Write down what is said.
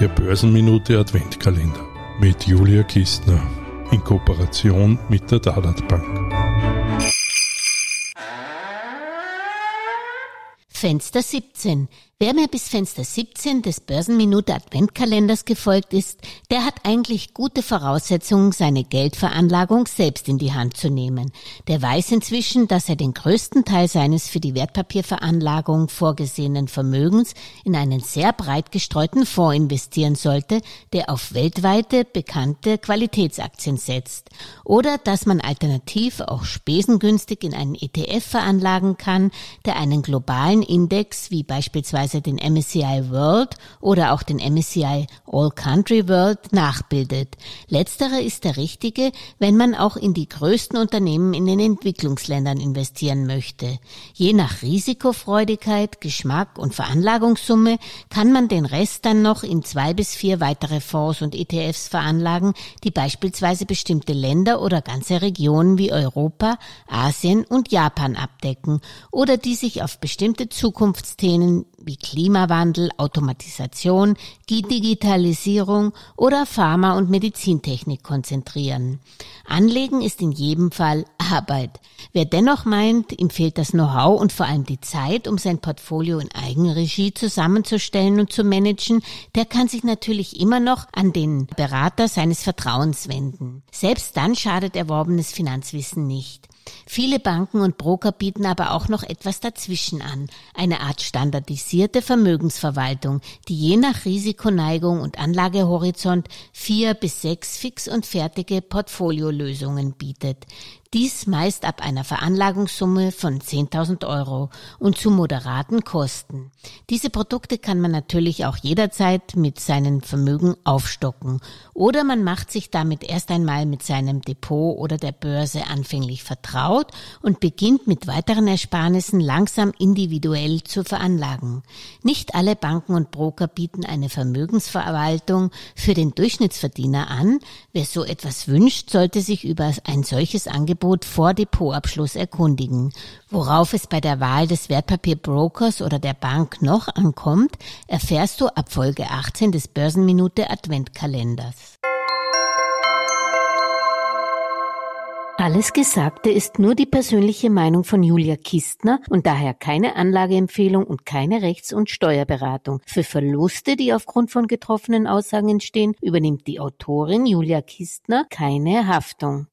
Der Börsenminute Adventkalender mit Julia Kistner in Kooperation mit der Dalat Bank. Fenster 17. Wer mir bis Fenster 17 des Börsenminute Adventkalenders gefolgt ist, der hat eigentlich gute Voraussetzungen, seine Geldveranlagung selbst in die Hand zu nehmen. Der weiß inzwischen, dass er den größten Teil seines für die Wertpapierveranlagung vorgesehenen Vermögens in einen sehr breit gestreuten Fonds investieren sollte, der auf weltweite bekannte Qualitätsaktien setzt. Oder dass man alternativ auch spesengünstig in einen ETF veranlagen kann, der einen globalen Index wie beispielsweise den MSCI World oder auch den MSCI All Country World nachbildet. Letzterer ist der richtige, wenn man auch in die größten Unternehmen in den Entwicklungsländern investieren möchte. Je nach Risikofreudigkeit, Geschmack und Veranlagungssumme kann man den Rest dann noch in zwei bis vier weitere Fonds und ETFs veranlagen, die beispielsweise bestimmte Länder oder ganze Regionen wie Europa, Asien und Japan abdecken oder die sich auf bestimmte Zukunftsthemen wie Klimawandel, Automatisation, Digitalisierung oder Pharma- und Medizintechnik konzentrieren. Anlegen ist in jedem Fall Arbeit. Wer dennoch meint, ihm fehlt das Know-how und vor allem die Zeit, um sein Portfolio in Eigenregie zusammenzustellen und zu managen, der kann sich natürlich immer noch an den Berater seines Vertrauens wenden. Selbst dann schadet erworbenes Finanzwissen nicht. Viele Banken und Broker bieten aber auch noch etwas dazwischen an, eine Art standardisierte Vermögensverwaltung, die je nach Risikoneigung und Anlagehorizont vier bis sechs fix und fertige Portfoliolösungen bietet. Dies meist ab einer Veranlagungssumme von 10.000 Euro und zu moderaten Kosten. Diese Produkte kann man natürlich auch jederzeit mit seinen Vermögen aufstocken oder man macht sich damit erst einmal mit seinem Depot oder der Börse anfänglich vertraut und beginnt mit weiteren Ersparnissen langsam individuell zu veranlagen. Nicht alle Banken und Broker bieten eine Vermögensverwaltung für den Durchschnittsverdiener an. Wer so etwas wünscht, sollte sich über ein solches Angebot Angebot vor Depotabschluss erkundigen. Worauf es bei der Wahl des Wertpapierbrokers oder der Bank noch ankommt, erfährst du ab Folge 18 des Börsenminute Adventkalenders. Alles Gesagte ist nur die persönliche Meinung von Julia Kistner und daher keine Anlageempfehlung und keine Rechts- und Steuerberatung. Für Verluste, die aufgrund von getroffenen Aussagen entstehen, übernimmt die Autorin Julia Kistner keine Haftung.